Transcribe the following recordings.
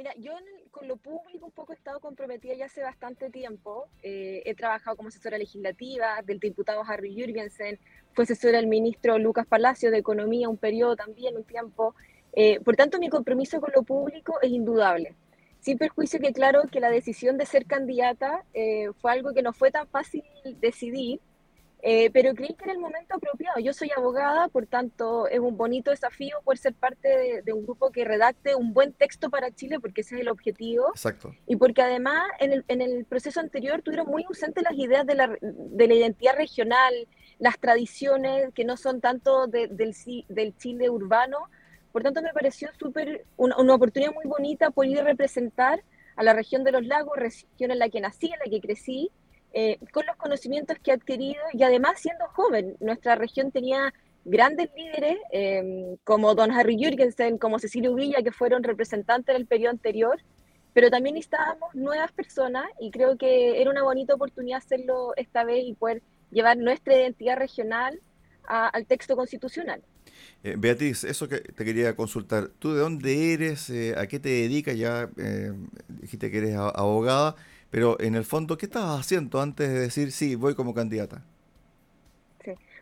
Mira, yo con lo público un poco he estado comprometida ya hace bastante tiempo. Eh, he trabajado como asesora legislativa del diputado Harry Jürgensen, fue asesora del ministro Lucas Palacio de Economía un periodo también, un tiempo. Eh, por tanto, mi compromiso con lo público es indudable. Sin perjuicio que claro que la decisión de ser candidata eh, fue algo que no fue tan fácil decidir, eh, pero creí que era el momento apropiado. Yo soy abogada, por tanto es un bonito desafío poder ser parte de, un grupo que redacte un buen texto para Chile, porque ese es el objetivo. Exacto. Y porque además en el, en el proceso anterior tuvieron muy ausentes las ideas de la, de la, identidad regional, las tradiciones que no son tanto del, del Chile urbano. Por tanto me pareció súper una, una oportunidad muy bonita poder representar a la región de los lagos, región en la que nací, en la que crecí, eh, con los conocimientos que ha adquirido y además siendo joven. Nuestra región tenía grandes líderes em, como don Harry Jürgensen, como Cecilio Villa, que fueron representantes del periodo anterior, pero también necesitábamos nuevas personas y creo que era una bonita oportunidad hacerlo esta vez y poder llevar nuestra identidad regional al texto constitucional. Eh, Beatriz, eso que te quería consultar, ¿tú de dónde eres? Eh, ¿A qué te dedicas? Ya dijiste que eres abogada. Pero en el fondo, ¿qué estabas haciendo antes de decir sí, voy como candidata?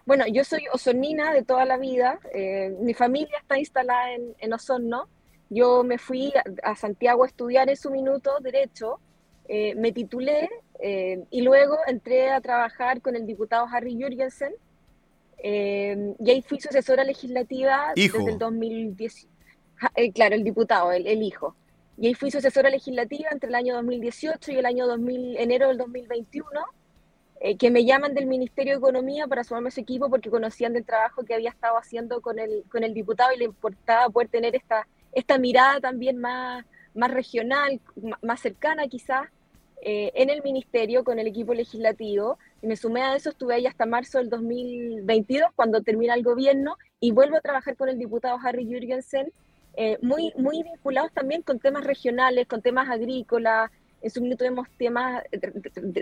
Bueno, yo soy osonina de toda la vida. Eh, mi familia está instalada en, en, Osorno. Yo me fui a, Santiago a estudiar en su minuto Derecho, eh, me titulé eh, y luego entré a trabajar con el diputado Harry Jürgensen. y ahí fui sucesora legislativa desde el 2010. claro, el diputado, el, el hijo. Y ahí fui sucesora legislativa entre el año 2018 y el año 2000, enero del 2021, eh, que me llaman del Ministerio de Economía para sumarme a ese equipo porque conocían del trabajo que había estado haciendo con el, con el diputado y le importaba poder tener esta, esta mirada también más, más regional, más cercana quizás, eh, en el Ministerio con el equipo legislativo. Y me sumé a eso, estuve ahí hasta marzo del 2022, cuando termina el gobierno, y vuelvo a trabajar con el diputado Harry Jürgensen eh, muy, muy vinculados también con temas regionales, con temas agrícolas. En su minuto vemos temas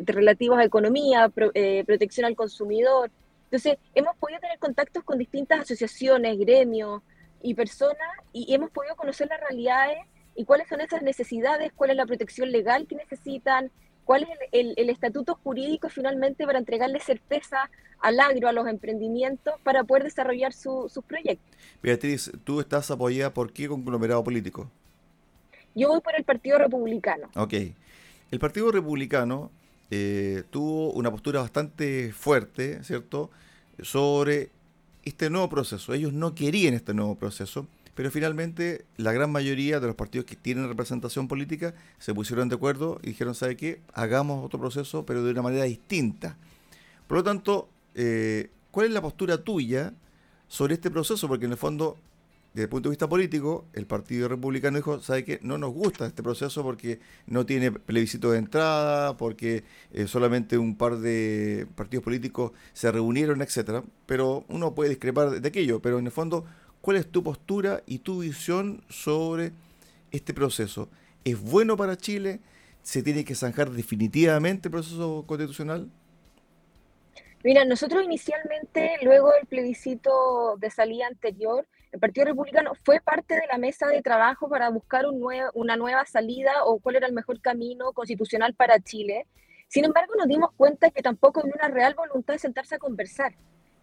relativos a economía, eh, protección al consumidor. Entonces, hemos podido tener contactos con distintas asociaciones, gremios y personas y hemos podido conocer las realidades y cuáles son esas necesidades, cuál es la protección legal que necesitan, cuál es el, estatuto jurídico finalmente para entregarle certeza al agro, a los emprendimientos, para poder desarrollar sus proyectos. Beatriz, ¿tú estás apoyada por qué conglomerado político? Yo voy por el Partido Republicano. Ok. El Partido Republicano eh, tuvo una postura bastante fuerte, ¿cierto?, sobre este nuevo proceso. Ellos no querían este nuevo proceso pero finalmente la gran mayoría de los partidos que tienen representación política se pusieron de acuerdo y dijeron, ¿sabe qué? Hagamos otro proceso, pero de una manera distinta. Por lo tanto, eh, ¿cuál es la postura tuya sobre este proceso? Porque en el fondo, desde el punto de vista político, el Partido Republicano dijo, ¿sabe qué? No nos gusta este proceso porque no tiene plebiscito de entrada, porque eh, solamente un par de partidos políticos se reunieron, etcétera. Pero uno puede discrepar de aquello, pero en el fondo ¿Cuál es tu postura y tu visión sobre este proceso? ¿Es bueno para Chile? ¿Se tiene que zanjar definitivamente el proceso constitucional? Mira, nosotros inicialmente, luego del plebiscito de salida anterior, el Partido Republicano fue parte de la mesa de trabajo para buscar un una nueva salida o cuál era el mejor camino constitucional para Chile. Sin embargo, nos dimos cuenta que tampoco había una real voluntad de sentarse a conversar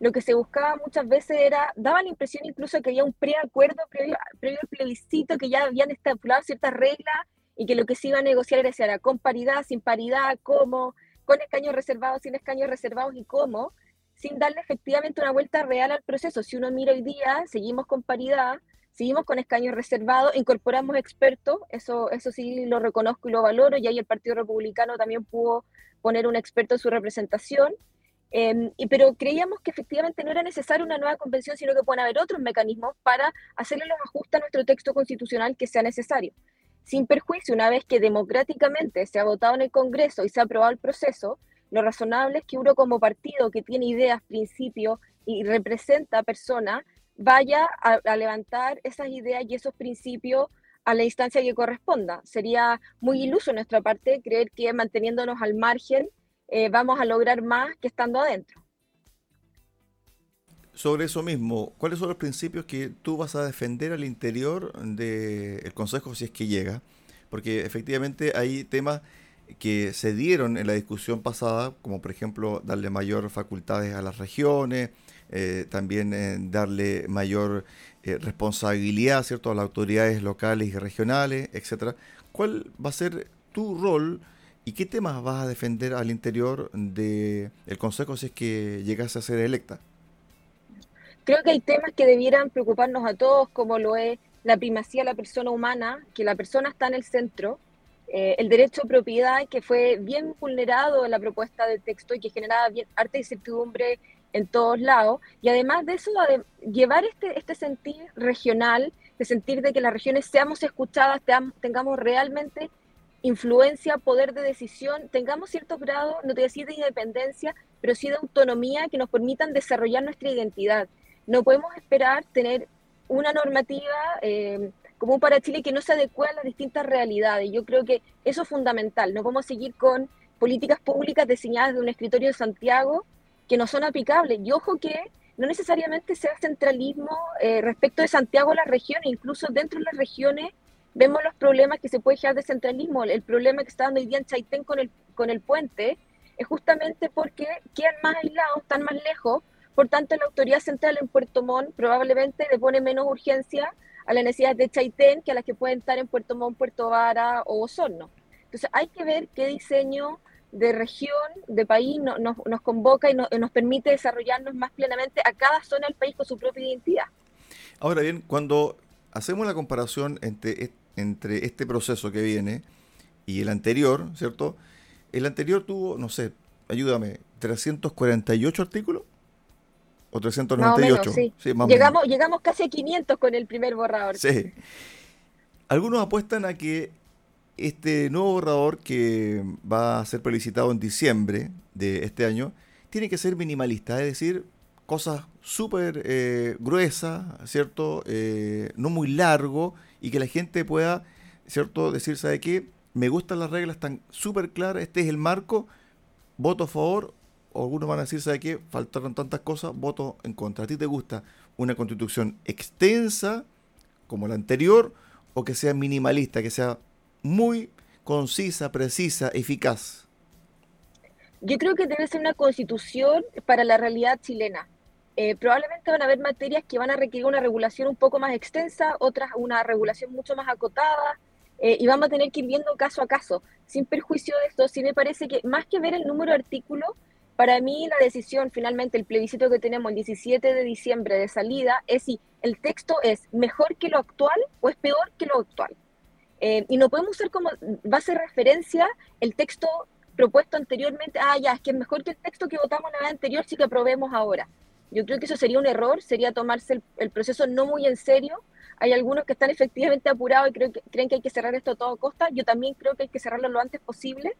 lo que se buscaba muchas veces era, daba la impresión incluso que había un preacuerdo previo, previo al plebiscito, que ya habían estipulado ciertas reglas y que lo que se iba a negociar era si era con paridad, sin paridad, cómo, con escaños reservados, sin escaños reservados y cómo, sin darle efectivamente una vuelta real al proceso. Si uno mira hoy día, seguimos con paridad, seguimos con escaños reservados, incorporamos expertos, eso, eso sí lo reconozco y lo valoro, y ahí el Partido Republicano también pudo poner un experto en su representación, Em, pero creíamos que efectivamente no era necesaria una nueva convención, sino que pueden haber otros mecanismos para hacerle los ajustes a nuestro texto constitucional que sea necesario. Sin perjuicio, una vez que democráticamente se ha votado en el Congreso y se ha aprobado el proceso, lo razonable es que uno como partido que tiene ideas, principios y representa a personas, vaya a, a levantar esas ideas y esos principios a la instancia que corresponda. Sería muy iluso en nuestra parte creer que manteniéndonos al margen eh, vamos a lograr más que estando adentro. Sobre eso mismo, ¿cuáles son los principios que tú vas a defender al interior del Consejo si es que llega? porque efectivamente hay temas que se dieron en la discusión pasada, como por ejemplo darle mayor facultades a las regiones, eh, también eh, darle mayor responsabilidad ¿cierto? a las autoridades locales y regionales, etcétera. ¿Cuál va a ser tu rol y qué temas vas a defender al interior del Consejo si es que llegase a ser electa? Creo que hay temas que debieran preocuparnos a todos, como lo es la primacía de la persona humana, que la persona está en el centro, eh, el derecho a propiedad que fue bien vulnerado en la propuesta de texto y que generaba arte incertidumbre en todos lados, y además de eso, llevar este, este sentir regional, de sentir de que las regiones seamos escuchadas, tengamos realmente influencia, poder de decisión, tengamos cierto grado, no te decir de independencia, pero sí de autonomía que nos permitan desarrollar nuestra identidad. No podemos esperar tener una normativa eh, común para Chile que no se adecue a las distintas realidades. Yo creo que eso es fundamental. No podemos seguir con políticas públicas diseñadas de un escritorio de Santiago que no son aplicables. Y ojo que no necesariamente sea centralismo eh, respecto de Santiago a las regiones, incluso dentro de las regiones vemos los problemas que se puede generar de centralismo. El problema que está dando hoy día en Chaitén con el, con el puente es justamente porque quedan más aislados, están más lejos, por tanto la autoridad central en Puerto Montt probablemente le pone menos urgencia a las necesidades de Chaitén que a las que pueden estar en Puerto Montt, Puerto Vara o Osorno. Entonces hay que ver qué diseño de región, de país, nos convoca y nos permite desarrollarnos más plenamente a cada zona del país con su propia identidad. Ahora bien, cuando hacemos la comparación entre, entre este proceso que viene y el anterior, ¿cierto? El anterior tuvo, no sé, ayúdame, 348 artículos. ¿O 398? sí. llegamos, llegamos casi a 500 con el primer borrador. Sí. Algunos apuestan a que este nuevo borrador que va a ser publicitado en diciembre de este año tiene que ser minimalista, es decir, cosas súper eh, gruesas, ¿cierto? Eh, no muy largo y que la gente pueda, ¿cierto? Decir, ¿sabe qué? Me gustan las reglas, están súper claras, este es el marco, voto a favor, o algunos van a decir, ¿sabe qué? Faltaron tantas cosas, voto en contra. ¿A ti te gusta una constitución extensa como la anterior o que sea minimalista, que sea muy concisa, precisa, eficaz? Yo creo que debe ser una constitución para la realidad chilena. Eh, probablemente van a haber materias que van a requerir una regulación un poco más extensa, otras una regulación mucho más acotada, eh, y vamos a tener que ir viendo caso a caso. Sin perjuicio de esto, sí me parece que más que ver el número de artículos, para mí la decisión, finalmente, el plebiscito que tenemos el 17 de diciembre de salida, es si el texto es mejor que lo actual o es peor que lo actual. Eh, y no podemos usar como base de referencia el texto propuesto anteriormente, ah, ya, es que es mejor que el texto que votamos la vez anterior, sí que aprobemos ahora. Yo creo que eso sería un error, sería tomarse el, proceso no muy en serio. Hay algunos que están efectivamente apurados y creen que, creen que hay que cerrar esto a toda costa. Yo también creo que hay que cerrarlo lo antes posible,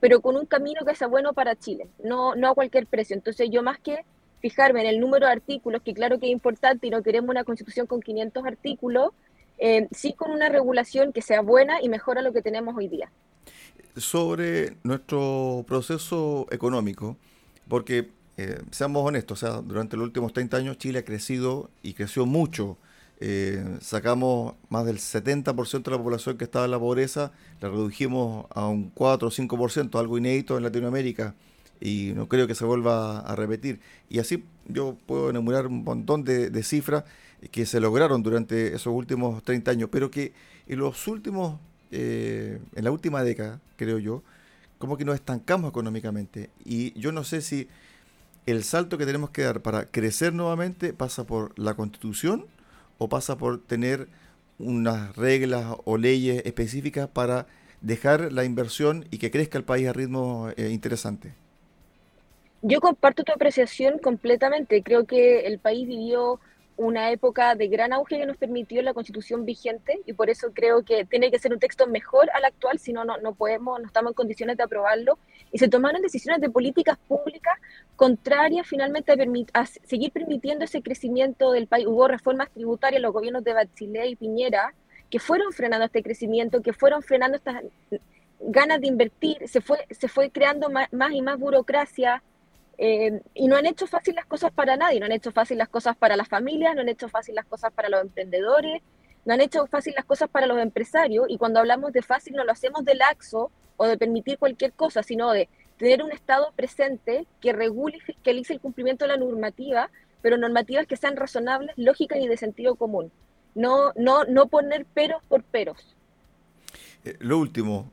pero con un camino que sea bueno para Chile, no, no a cualquier precio. Entonces yo más que fijarme en el número de artículos, que claro que es importante y no queremos una constitución con 500 artículos, eh, sí con una regulación que sea buena y mejora lo que tenemos hoy día. Sobre nuestro proceso económico, porque eh, seamos honestos, o sea, durante los últimos 30 años Chile ha crecido y creció mucho. Eh, sacamos más del 70% de la población que estaba en la pobreza, la redujimos a un 4 o 5%, algo inédito en Latinoamérica y no creo que se vuelva a repetir. Y así yo puedo enumerar un montón de cifras que se lograron durante esos últimos 30 años, pero que en los últimos, eh, en la última década, creo yo, como que nos estancamos económicamente. Y yo no sé si el salto que tenemos que dar para crecer nuevamente pasa por la constitución o pasa por tener unas reglas o leyes específicas para dejar la inversión y que crezca el país a ritmo eh, interesante. Yo comparto tu apreciación completamente. Creo que el país vivió una época de gran auge que nos permitió la constitución vigente y por eso creo que tiene que ser un texto mejor al actual, si no, no podemos, no estamos en condiciones de aprobarlo. Y se tomaron decisiones de políticas públicas contrarias finalmente a, a seguir permitiendo ese crecimiento del país. Hubo reformas tributarias en los gobiernos de Bachelet y Piñera que fueron frenando este crecimiento, que fueron frenando estas ganas de invertir, se fue, se fue creando más, más y más burocracia, eh, y no han hecho fácil las cosas para nadie, no han hecho fácil las cosas para las familias, no han hecho fácil las cosas para los emprendedores, no han hecho fácil las cosas para los empresarios y cuando hablamos de fácil no lo hacemos de laxo o de permitir cualquier cosa, sino de tener un Estado presente que regule y fiscalice el cumplimiento de la normativa, pero normativas que sean razonables, lógicas y de sentido común. No, no, no poner peros por peros. Eh, lo último,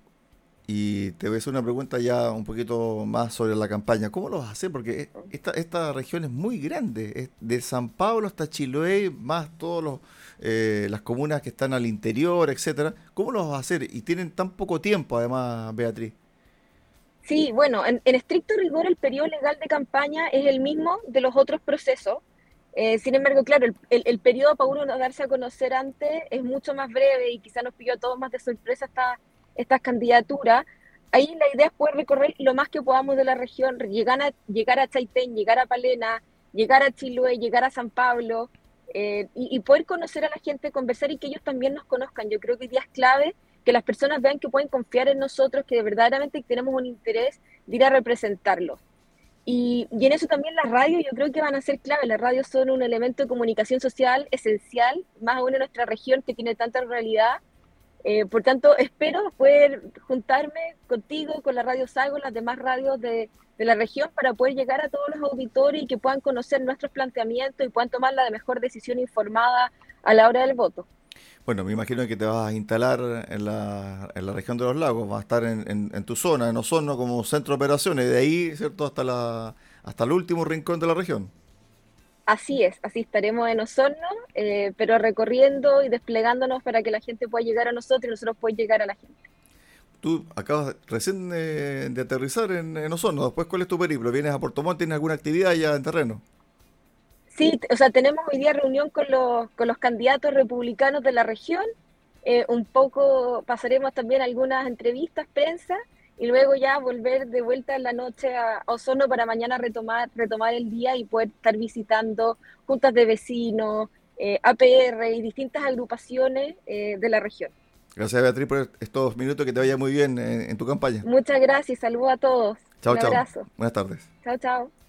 y te voy a hacer una pregunta ya un poquito más sobre la campaña. ¿Cómo lo vas a hacer? Porque esta, esta región es muy grande. Es de San Pablo hasta Chiloé, más todas eh, las comunas que están al interior, etcétera. ¿Cómo lo vas a hacer? Y tienen tan poco tiempo, además, Beatriz. Sí, bueno, en, estricto rigor el periodo legal de campaña es el mismo de los otros procesos. Eh, sin embargo, claro, el, el, periodo para uno darse a conocer antes es mucho más breve y quizá nos pilló a todos más de sorpresa esta estas candidaturas, ahí la idea es poder recorrer lo más que podamos de la región, llegar a, llegar a Chaitén, llegar a Palena, llegar a Chiloé, llegar a San Pablo, eh, y, poder conocer a la gente, conversar y que ellos también nos conozcan. Yo creo que hoy día es clave que las personas vean que pueden confiar en nosotros, que verdaderamente tenemos un interés de ir a representarlos. Y, y, en eso también las radios yo creo que van a ser clave. Las radios son un elemento de comunicación social esencial, más aún en nuestra región que tiene tanta realidad eh, por tanto, espero poder juntarme contigo, con la Radio Sago, las demás radios de, la región, para poder llegar a todos los auditores y que puedan conocer nuestros planteamientos y puedan tomar la mejor decisión informada a la hora del voto. Bueno, me imagino que te vas a instalar en la, en la región de los lagos, vas a estar en, en, tu zona, en Osorno, como centro de operaciones, de ahí, ¿cierto?, hasta, la, hasta el último rincón de la región. Así es, así estaremos en Osorno, eh, pero recorriendo y desplegándonos para que la gente pueda llegar a nosotros y nosotros podamos llegar a la gente. Tú acabas recién de, aterrizar en, Osorno, después ¿cuál es tu periplo? ¿Vienes a Puerto Montt? ¿Tienes alguna actividad ya en terreno? Sí, o sea, tenemos hoy día reunión con los, con los candidatos republicanos de la región, eh, un poco pasaremos también algunas entrevistas, prensa, y luego ya volver de vuelta en la noche a Osorno para mañana retomar, retomar el día y poder estar visitando juntas de vecinos, eh, APR y distintas agrupaciones eh, de la región. Gracias Beatriz por estos minutos, que te vaya muy bien en, tu campaña. Muchas gracias, saludos a todos. Chao, chao. Buenas tardes. Chao, chao.